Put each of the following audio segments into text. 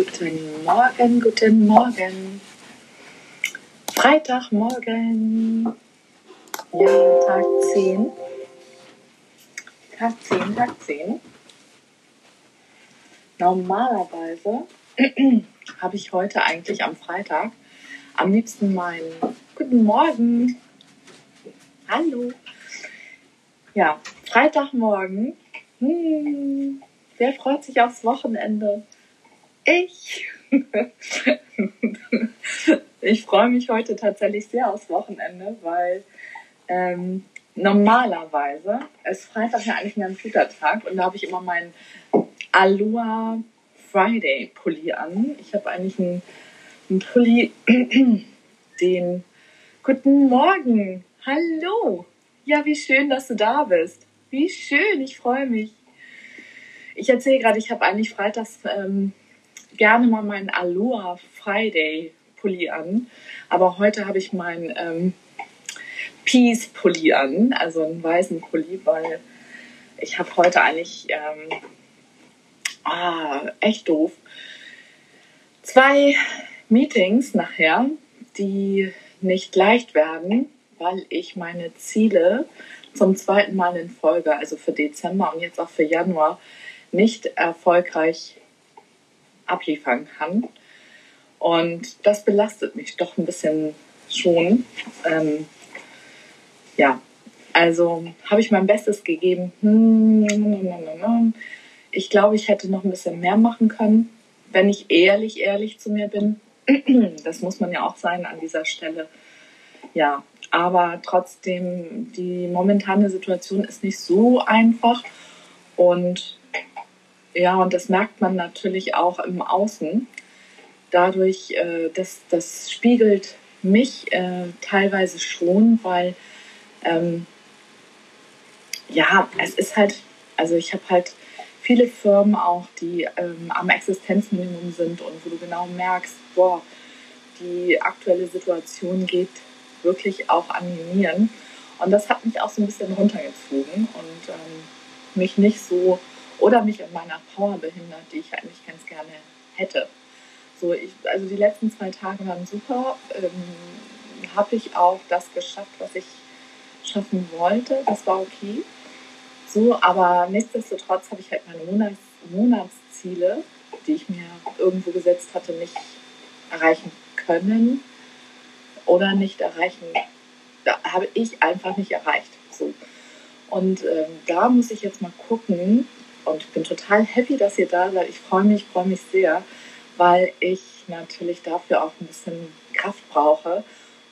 Guten Morgen, guten Morgen. Freitagmorgen. Ja, Tag 10. Tag 10, Tag 10. Normalerweise habe ich heute eigentlich am Freitag am liebsten meinen Guten Morgen. Hallo. Ja, Freitagmorgen. Hm, wer freut sich aufs Wochenende? Ich. ich freue mich heute tatsächlich sehr aufs Wochenende, weil ähm, normalerweise ist Freitag ja eigentlich ein ganz guter Tag und da habe ich immer meinen Aloha Friday Pulli an. Ich habe eigentlich einen, einen Pulli, den Guten Morgen, hallo. Ja, wie schön, dass du da bist. Wie schön, ich freue mich. Ich erzähle gerade, ich habe eigentlich freitags ähm, gerne mal meinen Aloha Friday Pulli an, aber heute habe ich meinen ähm, Peace Pulli an, also einen weißen Pulli, weil ich habe heute eigentlich ähm, ah, echt doof. Zwei Meetings nachher, die nicht leicht werden, weil ich meine Ziele zum zweiten Mal in Folge, also für Dezember und jetzt auch für Januar, nicht erfolgreich abliefern kann. Und das belastet mich doch ein bisschen schon. Ähm, ja, also habe ich mein Bestes gegeben. Ich glaube, ich hätte noch ein bisschen mehr machen können, wenn ich ehrlich, ehrlich zu mir bin. Das muss man ja auch sein an dieser Stelle. Ja, aber trotzdem, die momentane Situation ist nicht so einfach. Und ja, und das merkt man natürlich auch im Außen. Dadurch, äh, das, das spiegelt mich äh, teilweise schon, weil ähm, ja, es ist halt, also ich habe halt viele Firmen auch, die ähm, am Existenzminimum sind und wo du genau merkst, boah, die aktuelle Situation geht wirklich auch animieren. Und das hat mich auch so ein bisschen runtergezogen und ähm, mich nicht so oder mich in meiner Power behindert, die ich eigentlich ganz gerne hätte. So, ich, also die letzten zwei Tage waren super. Ähm, Habe ich auch das geschafft, was ich schaffen wollte. Das war okay. So, aber nichtsdestotrotz habe ich halt meine Monats Monatsziele, die ich mir irgendwo gesetzt hatte, nicht erreichen können oder nicht erreichen, da habe ich einfach nicht erreicht. So. Und ähm, da muss ich jetzt mal gucken und bin total happy, dass ihr da seid. Ich freue mich, freue mich sehr, weil ich natürlich dafür auch ein bisschen Kraft brauche,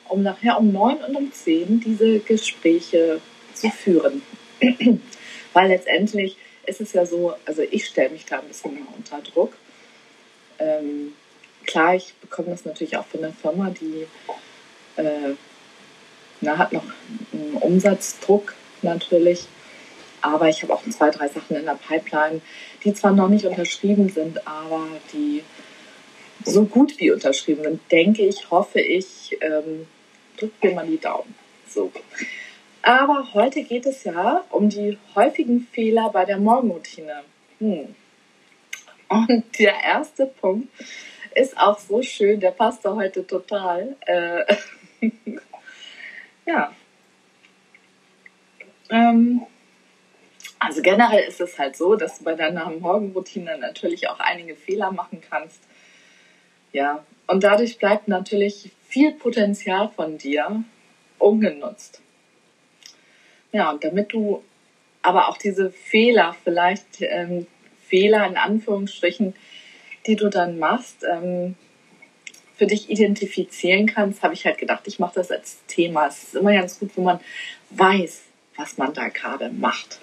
um nachher um neun und um zehn diese Gespräche zu führen. weil letztendlich ist es ja so, also ich stelle mich da ein bisschen unter Druck. Ähm, klar, ich bekomme das natürlich auch von der Firma, die äh, na, hat noch einen Umsatzdruck natürlich. Aber ich habe auch zwei, drei Sachen in der Pipeline, die zwar noch nicht unterschrieben sind, aber die so gut wie unterschrieben sind, denke ich, hoffe ich, ähm, drückt mir mal die Daumen. So. Aber heute geht es ja um die häufigen Fehler bei der Morgenroutine. Hm. Und der erste Punkt ist auch so schön, der passt da heute total. Äh, ja. Ähm, also generell ist es halt so, dass du bei deiner Morgenroutine natürlich auch einige Fehler machen kannst. Ja, und dadurch bleibt natürlich viel Potenzial von dir ungenutzt. Ja, und damit du aber auch diese Fehler, vielleicht ähm, Fehler in Anführungsstrichen, die du dann machst, ähm, für dich identifizieren kannst, habe ich halt gedacht, ich mache das als Thema. Es ist immer ganz gut, wenn man weiß, was man da gerade macht.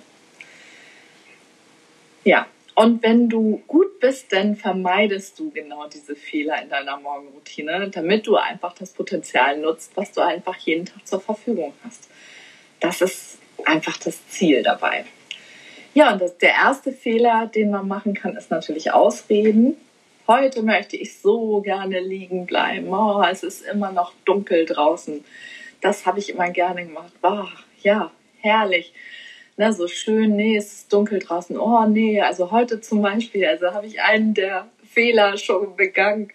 Ja, und wenn du gut bist, dann vermeidest du genau diese Fehler in deiner Morgenroutine, damit du einfach das Potenzial nutzt, was du einfach jeden Tag zur Verfügung hast. Das ist einfach das Ziel dabei. Ja, und das, der erste Fehler, den man machen kann, ist natürlich Ausreden heute möchte ich so gerne liegen bleiben. Oh, es ist immer noch dunkel draußen. Das habe ich immer gerne gemacht. Oh, ja, herrlich. Na, so schön, nee, es ist dunkel draußen. Oh, nee, also heute zum Beispiel, also habe ich einen der Fehler schon begangen.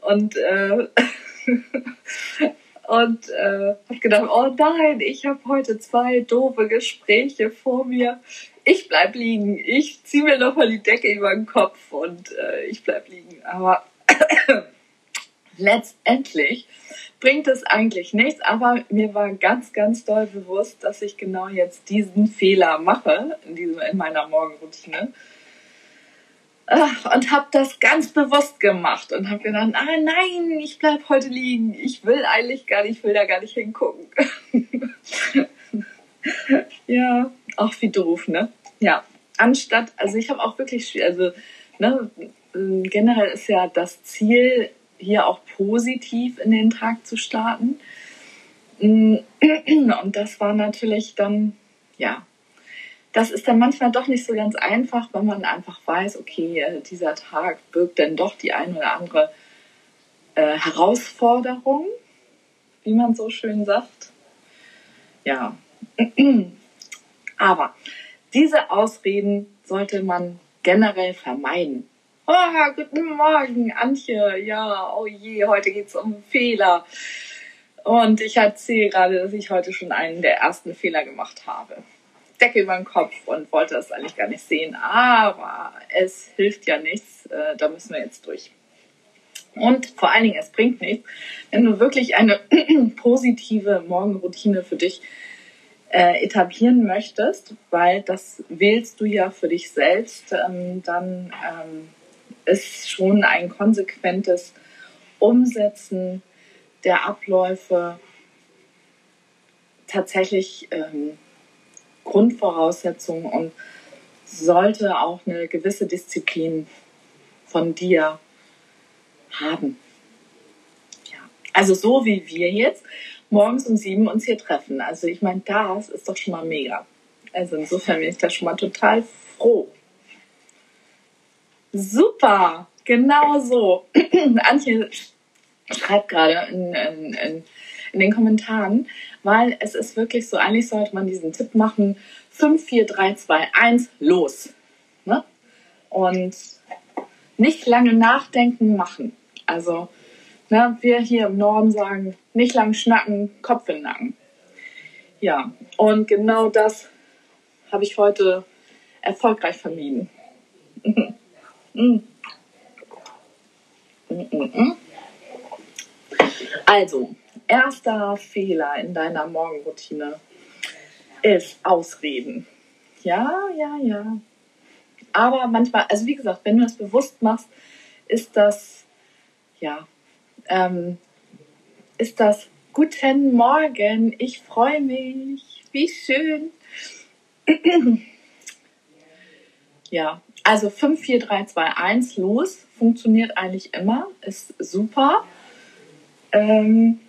Und, äh, und äh, habe gedacht, oh nein, ich habe heute zwei doofe Gespräche vor mir. Ich bleib liegen. Ich ziehe mir nochmal die Decke über den Kopf und äh, ich bleib liegen. Aber letztendlich bringt es eigentlich nichts, aber mir war ganz, ganz doll bewusst, dass ich genau jetzt diesen Fehler mache in, diesem, in meiner Morgenroutine. Und habe das ganz bewusst gemacht und habe gedacht, ah nein, ich bleib heute liegen. Ich will eigentlich gar nicht, ich will da gar nicht hingucken. ja, auch wie doof, ne? Ja, anstatt, also ich habe auch wirklich, also ne, generell ist ja das Ziel, hier auch positiv in den Tag zu starten. Mm, und das war natürlich dann, ja, das ist dann manchmal doch nicht so ganz einfach, wenn man einfach weiß, okay, äh, dieser Tag birgt dann doch die ein oder andere äh, Herausforderung, wie man so schön sagt. Ja, aber diese Ausreden sollte man generell vermeiden. Oh, guten Morgen, Antje. Ja, oh je, heute geht's um Fehler. Und ich erzähle gerade, dass ich heute schon einen der ersten Fehler gemacht habe. Decke über den Kopf und wollte das eigentlich gar nicht sehen. Aber es hilft ja nichts. Äh, da müssen wir jetzt durch. Und vor allen Dingen, es bringt nichts, wenn du wirklich eine positive Morgenroutine für dich äh, etablieren möchtest, weil das wählst du ja für dich selbst, ähm, dann ähm, ist schon ein konsequentes Umsetzen der Abläufe tatsächlich ähm, Grundvoraussetzung und sollte auch eine gewisse Disziplin von dir haben. Ja. Also so wie wir jetzt morgens um sieben uns hier treffen. Also ich meine, das ist doch schon mal mega. Also insofern bin ich da schon mal total froh. Super, genau so. Antje schreibt gerade in, in, in, in, den Kommentaren, weil es ist wirklich so, eigentlich sollte man diesen Tipp machen, 5, 4, 3, 2, 1, los. Ne? Und nicht lange nachdenken, machen. Also ne, wir hier im Norden sagen, nicht lang schnacken, Kopf in den Nacken. Ja, und genau das habe ich heute erfolgreich vermieden. Also, erster Fehler in deiner Morgenroutine ist Ausreden. Ja, ja, ja. Aber manchmal, also wie gesagt, wenn du das bewusst machst, ist das, ja, ähm, ist das Guten Morgen, ich freue mich, wie schön. Ja, also 5, 4, 3, 2, 1, los. Funktioniert eigentlich immer. Ist super. Ähm,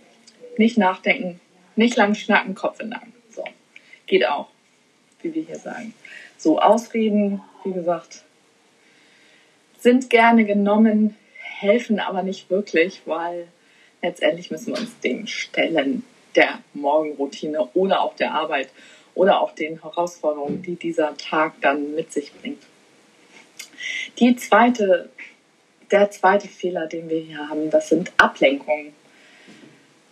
nicht nachdenken, nicht lang schnacken, Kopf in Nacken. So. Geht auch, wie wir hier sagen. So, Ausreden, wie gesagt, sind gerne genommen, helfen aber nicht wirklich, weil letztendlich müssen wir uns dem stellen, der Morgenroutine oder auch der Arbeit oder auch den Herausforderungen, die dieser Tag dann mit sich bringt. Die zweite, der zweite Fehler, den wir hier haben, das sind Ablenkungen.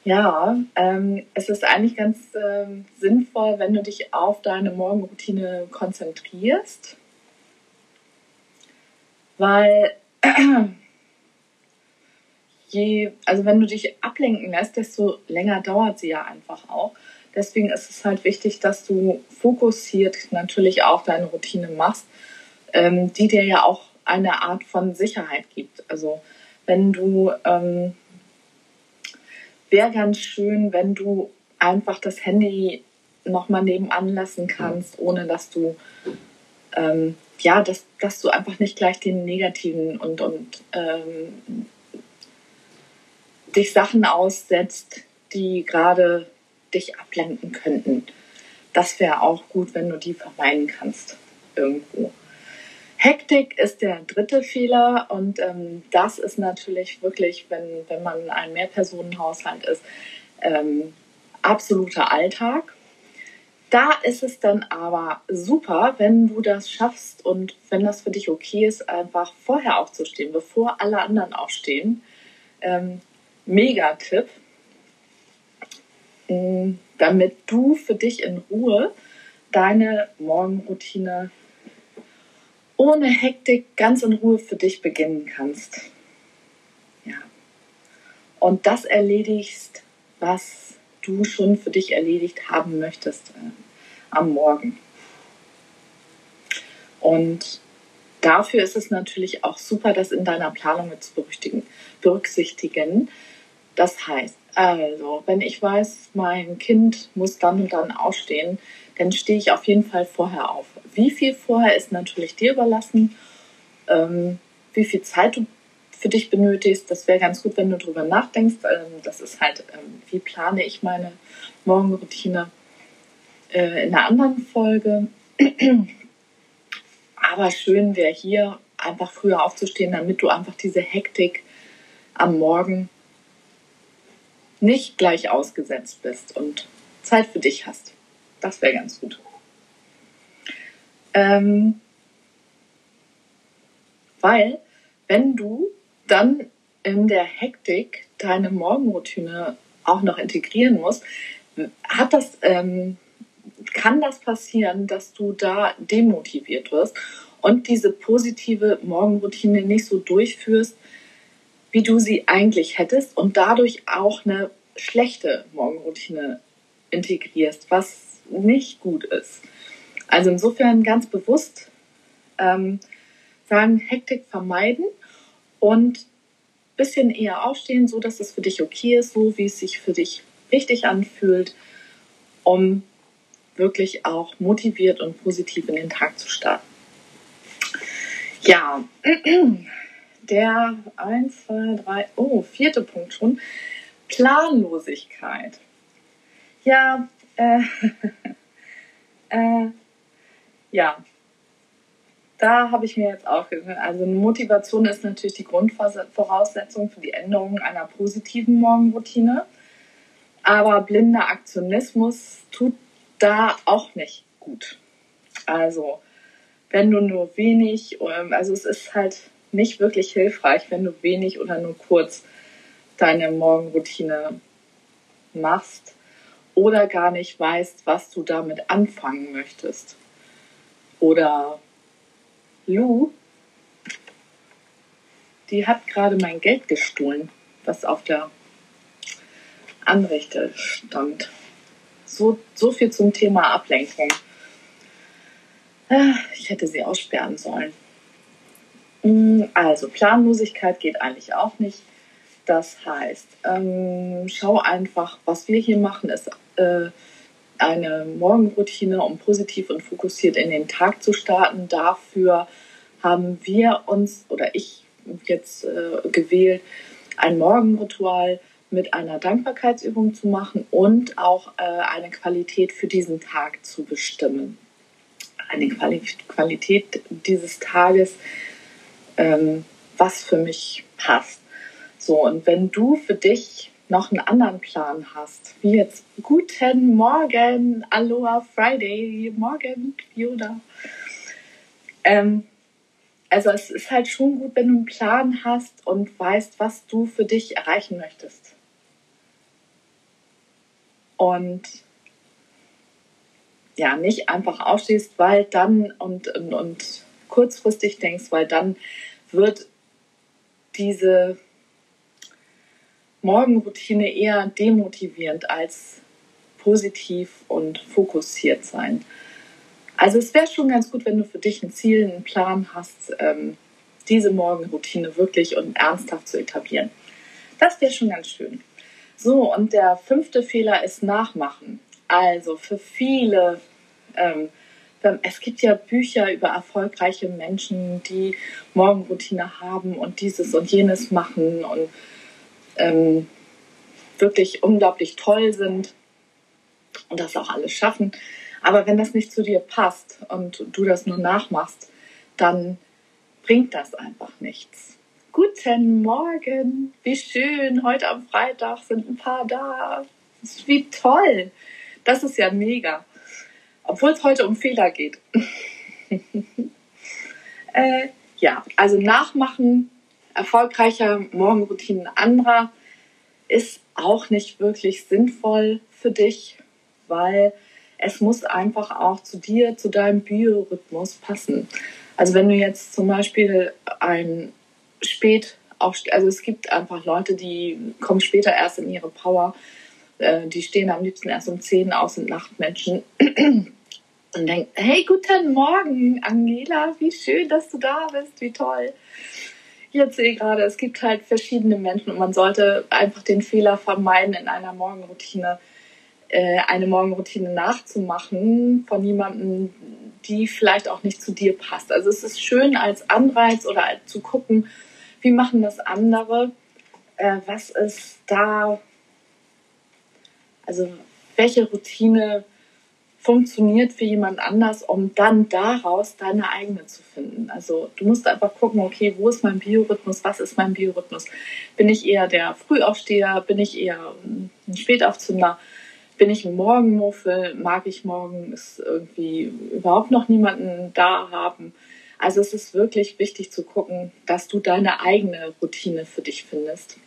Ja, ähm, es ist eigentlich ganz ähm, sinnvoll, wenn du dich auf deine Morgenroutine konzentrierst, weil je, also wenn du dich ablenken lässt, desto länger dauert sie ja einfach auch. Deswegen ist es halt wichtig, dass du fokussiert natürlich auch deine Routine machst ähm, die dir ja auch eine Art von Sicherheit gibt. Also wenn du, ähm, wäre ganz schön, wenn du einfach das Handy nochmal nebenan lassen kannst, ohne dass du, ähm, ja, dass, dass du einfach nicht gleich den negativen und, und ähm, dich Sachen aussetzt, die gerade dich ablenken könnten. Das wäre auch gut, wenn du die vermeiden kannst irgendwo. Hektik ist der dritte Fehler und ähm, das ist natürlich wirklich, wenn, wenn man ein Mehrpersonenhaushalt ist, ähm, absoluter Alltag. Da ist es dann aber super, wenn du das schaffst und wenn das für dich okay ist, einfach vorher aufzustehen, bevor alle anderen aufstehen. Ähm, Mega-Tipp, damit du für dich in Ruhe deine Morgenroutine ohne Hektik ganz in Ruhe für dich beginnen kannst. Ja. Und das erledigst, was du schon für dich erledigt haben möchtest äh, am Morgen. Und dafür ist es natürlich auch super, das in deiner Planung mit zu berücksichtigen. Das heißt, also, wenn ich weiß, mein Kind muss dann und dann aufstehen, dann stehe ich auf jeden Fall vorher auf. Wie viel vorher ist natürlich dir überlassen. Ähm, wie viel Zeit du für dich benötigst, das wäre ganz gut, wenn du darüber nachdenkst. Ähm, das ist halt, ähm, wie plane ich meine Morgenroutine äh, in einer anderen Folge. Aber schön wäre hier einfach früher aufzustehen, damit du einfach diese Hektik am Morgen nicht gleich ausgesetzt bist und Zeit für dich hast. Das wäre ganz gut. Ähm, weil, wenn du dann in der Hektik deine Morgenroutine auch noch integrieren musst, hat das, ähm, kann das passieren, dass du da demotiviert wirst und diese positive Morgenroutine nicht so durchführst, wie du sie eigentlich hättest und dadurch auch eine schlechte Morgenroutine integrierst, was nicht gut ist. Also insofern ganz bewusst ähm, sagen, Hektik vermeiden und bisschen eher aufstehen, so dass es für dich okay ist, so wie es sich für dich richtig anfühlt, um wirklich auch motiviert und positiv in den Tag zu starten. Ja, der 1, 2, 3, oh, vierte Punkt schon. Planlosigkeit. Ja, äh, äh, ja, da habe ich mir jetzt auch gesagt, also Motivation ist natürlich die Grundvoraussetzung für die Änderung einer positiven Morgenroutine. Aber blinder Aktionismus tut da auch nicht gut. Also, wenn du nur wenig, ähm, also es ist halt nicht wirklich hilfreich, wenn du wenig oder nur kurz deine Morgenroutine machst oder gar nicht weißt, was du damit anfangen möchtest. Oder Lou, die hat gerade mein Geld gestohlen, was auf der Anrichte stand. So, so viel zum Thema Ablenkung. Ah, ich hätte sie aussperren sollen. Hm, also Planlosigkeit geht eigentlich auch nicht. Das heißt, ähm, schau einfach, was wir hier machen, ist äh, eine Morgenroutine, um positiv und fokussiert in den Tag zu starten. Dafür haben wir uns oder ich jetzt äh, gewählt, ein Morgenritual mit einer Dankbarkeitsübung zu machen und auch äh, eine Qualität für diesen Tag zu bestimmen. Eine Quali Qualität dieses Tages, ähm, was für mich passt. So, und wenn du für dich noch einen anderen Plan hast, wie jetzt Guten Morgen, Aloha Friday, Morgen, Yoda. Ähm, also es ist halt schon gut, wenn du einen Plan hast und weißt, was du für dich erreichen möchtest. Und ja, nicht einfach aufstehst, weil dann und, und, und kurzfristig denkst, weil dann wird diese Morgenroutine eher demotivierend als positiv und fokussiert sein. Also es wäre schon ganz gut, wenn du für dich ein Ziel, einen Plan hast, ähm, diese Morgenroutine wirklich und ernsthaft zu etablieren. Das wäre schon ganz schön. So, und der fünfte Fehler ist Nachmachen. Also für viele, ähm, es gibt ja Bücher über erfolgreiche Menschen, die Morgenroutine haben und dieses und jenes machen und ähm, wirklich unglaublich toll sind und das auch alles schaffen. Aber wenn das nicht zu dir passt und du das nur nachmachst, dann bringt das einfach nichts. Guten Morgen, wie schön, heute am Freitag sind ein paar da. Wie toll, das ist ja mega. Obwohl es heute um Fehler geht. äh, ja, also nachmachen erfolgreicher Morgenroutinen anderer ist auch nicht wirklich sinnvoll für dich, weil es muss einfach auch zu dir, zu deinem Biorhythmus passen. Also wenn du jetzt zum Beispiel ein spät auch, also es gibt einfach Leute, die kommen später erst in ihre Power, äh, die stehen am liebsten erst um 10 aus, sind Nachtmenschen und denken, hey, guten Morgen, Angela, wie schön, dass du da bist, wie toll. Jetzt sehe ich gerade, es gibt halt verschiedene Menschen und man sollte einfach den Fehler vermeiden, in einer Morgenroutine äh, eine Morgenroutine nachzumachen von jemandem, die vielleicht auch nicht zu dir passt. Also es ist schön als Anreiz oder als zu gucken, wie machen das andere, äh, was ist da, also welche Routine funktioniert für jemand anders, um dann daraus deine eigene zu finden. Also du musst einfach gucken, okay, wo ist mein Biorhythmus, was ist mein Biorhythmus? Bin ich eher der Frühaufsteher, bin ich eher ein Spätaufzünder, bin ich ein Morgenmuffel, mag ich morgens irgendwie überhaupt noch niemanden da haben? Also es ist wirklich wichtig zu gucken, dass du deine eigene Routine für dich findest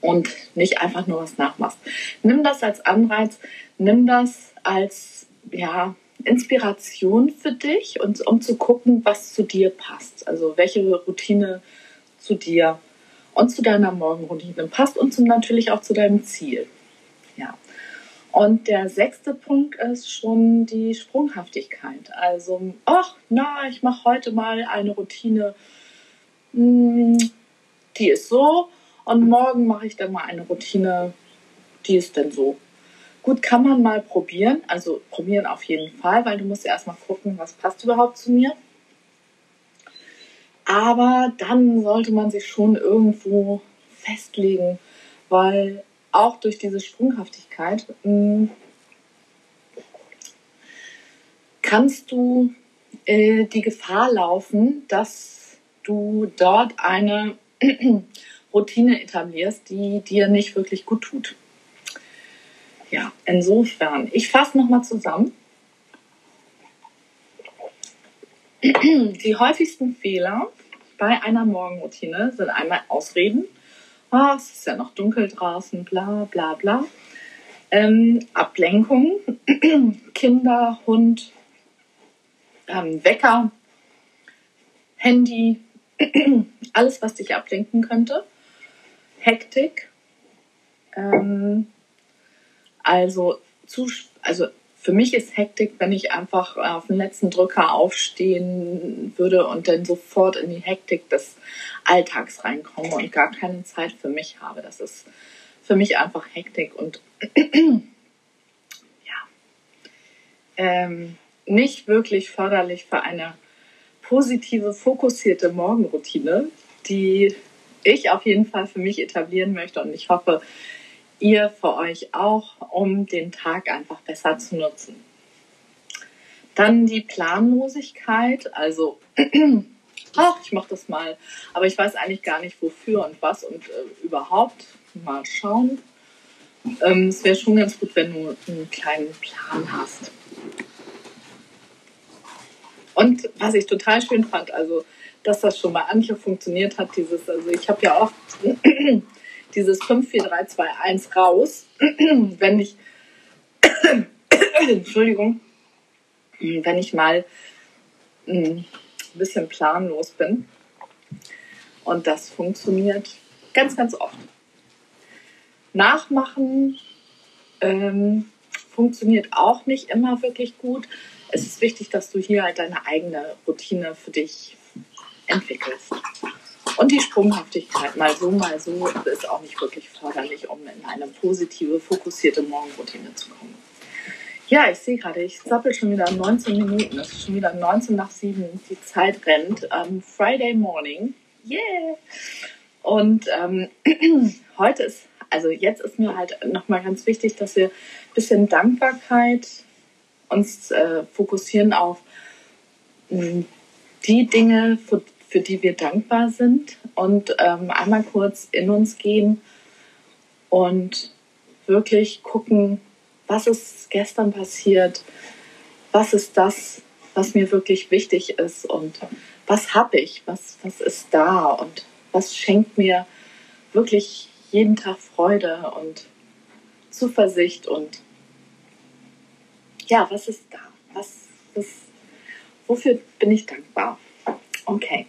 und nicht einfach nur was nachmachst. Nimm das als Anreiz, nimm das als ja, Inspiration für dich und um zu gucken, was zu dir passt. Also welche Routine zu dir und zu deiner Morgenroutine passt und zum, natürlich auch zu deinem Ziel. Ja. Und der sechste Punkt ist schon die Sprunghaftigkeit. Also, ach, na, ich mache heute mal eine Routine, hm, die ist so, und morgen mache ich dann mal eine Routine, die ist dann so. Gut, kann man mal probieren. Also probieren auf jeden Fall, weil du musst erstmal gucken, was passt überhaupt zu mir. Aber dann sollte man sich schon irgendwo festlegen, weil auch durch diese Sprunghaftigkeit mh, hm, kannst du äh, die Gefahr laufen, dass du dort eine Routine etablierst, die dir nicht wirklich gut tut. Ja, insofern, ich fasse nochmal zusammen. Die häufigsten Fehler bei einer Morgenroutine sind einmal Ausreden. Oh, es ist ja noch dunkel draußen, bla bla bla. Ähm, Ablenkung, Kinder, Hund, ähm, Wecker, Handy, alles, was dich ablenken könnte. Hektik. Ähm, also, zu, also für mich ist Hektik, wenn ich einfach auf den letzten Drücker aufstehen würde und dann sofort in die Hektik des Alltags reinkomme und gar keine Zeit für mich habe. Das ist für mich einfach Hektik und ja, ähm, nicht wirklich förderlich für eine positive, fokussierte Morgenroutine, die ich auf jeden Fall für mich etablieren möchte und ich hoffe, ihr für euch auch, um den Tag einfach besser zu nutzen. Dann die Planlosigkeit, also ach, ich mache das mal, aber ich weiß eigentlich gar nicht wofür und was und äh, überhaupt mal schauen. Ähm, es wäre schon ganz gut, wenn du einen kleinen Plan hast. Und was ich total schön fand, also dass das schon bei Antje funktioniert hat, dieses, also ich habe ja oft dieses 5, 4, 3, 2, 1 raus, wenn ich, Entschuldigung, wenn ich mal ein bisschen planlos bin. Und das funktioniert ganz, ganz oft. Nachmachen ähm, funktioniert auch nicht immer wirklich gut. Es ist wichtig, dass du hier halt deine eigene Routine für dich entwickelst. Und die Sprunghaftigkeit, mal so, mal so, ist auch nicht wirklich förderlich, um in eine positive, fokussierte Morgenroutine zu kommen. Ja, ich sehe gerade, ich zappel schon wieder 19 Minuten. Es ist schon wieder 19 nach 7. Die Zeit rennt. Um, Friday morning. Yeah! Und ähm, heute ist, also jetzt ist mir halt nochmal ganz wichtig, dass wir ein bisschen Dankbarkeit uns äh, fokussieren auf mh, hm, die Dinge, für, für die wir dankbar sind. Und ähm, einmal kurz in uns gehen und wirklich gucken, was ist gestern passiert, was ist das, was mir wirklich wichtig ist? Und was habe ich, was, was ist da? Und was schenkt mir wirklich jeden Tag Freude und Zuversicht? Und ja, was ist da? Was, was, wofür bin ich dankbar? Okay,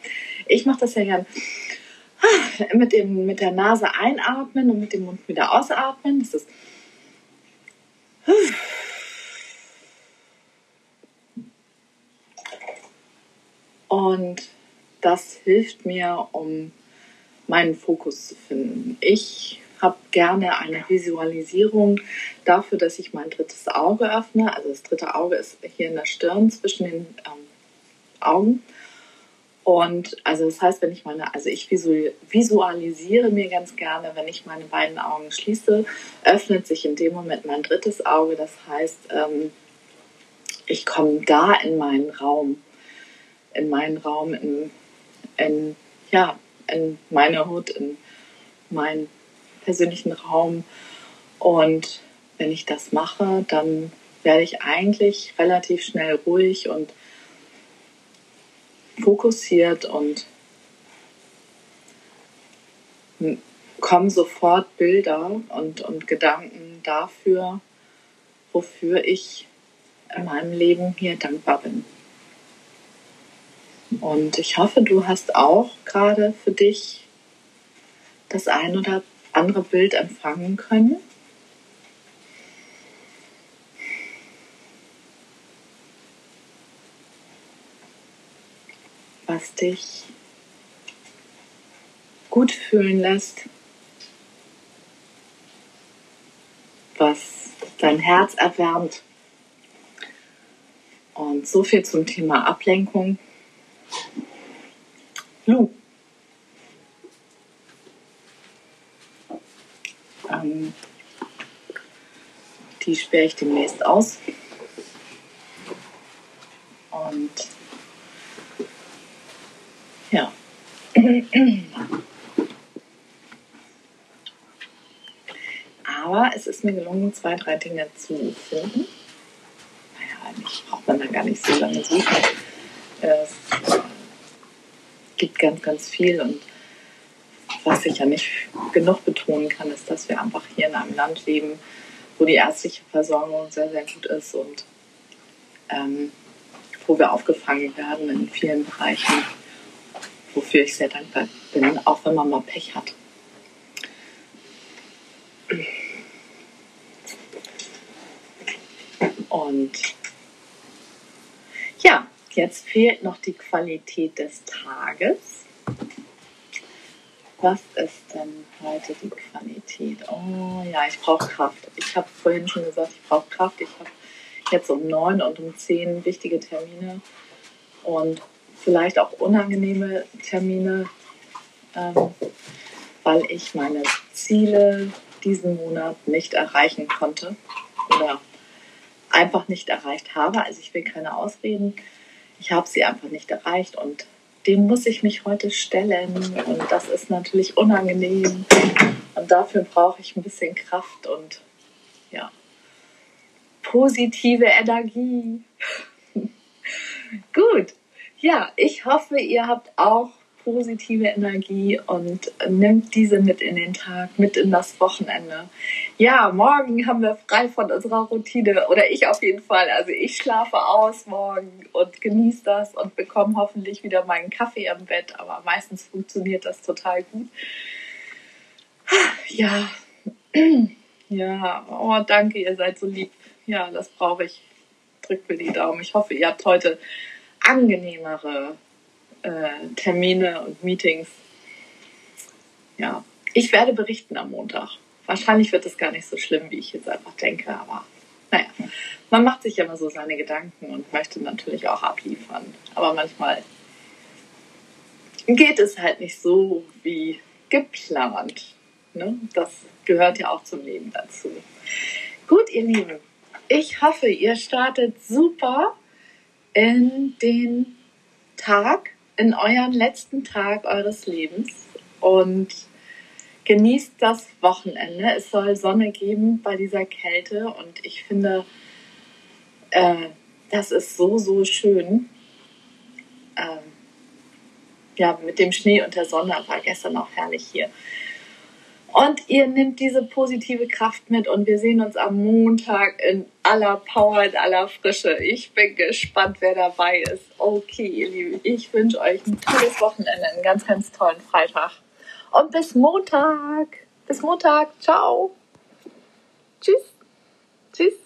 ich mache das ja gern mit, dem, mit der Nase einatmen und mit dem Mund wieder ausatmen. Das ist und das hilft mir, um meinen Fokus zu finden. Ich habe gerne eine Visualisierung dafür, dass ich mein drittes Auge öffne. Also das dritte Auge ist hier in der Stirn zwischen den ähm, Augen. Und also das heißt, wenn ich meine, also ich visualisiere mir ganz gerne, wenn ich meine beiden Augen schließe, öffnet sich in dem Moment mein drittes Auge. Das heißt, ähm, ich komme da in meinen Raum, in meinen Raum, in, in ja, in meine Hut, in meinen persönlichen Raum. Und wenn ich das mache, dann werde ich eigentlich relativ schnell ruhig und fokussiert und kommen sofort Bilder und, und Gedanken dafür, wofür ich in meinem Leben hier dankbar bin. Und ich hoffe, du hast auch gerade für dich das ein oder andere Bild empfangen können. Was dich gut fühlen lässt, was dein Herz erwärmt. Und so viel zum Thema Ablenkung. Lu. Ähm, die sperre ich demnächst aus. Und ja. Aber es ist mir gelungen, zwei, drei Dinge zu finden. Naja, eigentlich braucht man da gar nicht so lange suchen. Es gibt ganz, ganz viel und was ich ja nicht genug betonen kann, ist, dass wir einfach hier in einem Land leben, wo die ärztliche Versorgung sehr, sehr gut ist und ähm, wo wir aufgefangen werden in vielen Bereichen wofür ich sehr dankbar bin, auch wenn man mal Pech hat. Und ja, jetzt fehlt noch die Qualität des Tages. Was ist denn heute die Qualität? Oh ja, ich brauche Kraft. Ich habe vorhin schon gesagt, ich brauche Kraft. Ich habe jetzt um neun und um zehn wichtige Termine. Und vielleicht auch unangenehme Termine, ähm, weil ich meine Ziele diesen Monat nicht erreichen konnte oder einfach nicht erreicht habe. Also ich will keine Ausreden. Ich habe sie einfach nicht erreicht und dem muss ich mich heute stellen und das ist natürlich unangenehm und dafür brauche ich ein bisschen Kraft und ja, positive Energie. Gut, ja, ich hoffe, ihr habt auch positive Energie und nimmt diese mit in den Tag, mit in das Wochenende. Ja, morgen haben wir frei von unserer Routine oder ich auf jeden Fall. Also ich schlafe aus morgen und genieße das und bekomme hoffentlich wieder meinen Kaffee im Bett, aber meistens funktioniert das total gut. Ja, ja, oh danke, ihr seid so lieb. Ja, das brauche ich. Drückt mir die Daumen. Ich hoffe, ihr habt heute angenehmere äh, Termine und Meetings. Ja, ich werde berichten am Montag. Wahrscheinlich wird es gar nicht so schlimm, wie ich jetzt einfach denke, aber naja, man macht sich ja immer so seine Gedanken und möchte natürlich auch abliefern. Aber manchmal geht es halt nicht so wie geplant. Ne? Das gehört ja auch zum Leben dazu. Gut, ihr Lieben, ich hoffe, ihr startet super in den Tag, in euren letzten Tag eures Lebens und genießt das Wochenende. Es soll Sonne geben bei dieser Kälte und ich finde, äh, das ist so, so schön. Ähm, ja, mit dem Schnee und der Sonne war gestern auch herrlich hier. Und ihr nehmt diese positive Kraft mit und wir sehen uns am Montag in aller Power, in aller Frische. Ich bin gespannt, wer dabei ist. Okay, ihr Lieben, ich wünsche euch ein tolles Wochenende, einen ganz, ganz tollen Freitag. Und bis Montag. Bis Montag. Ciao. Tschüss. Tschüss.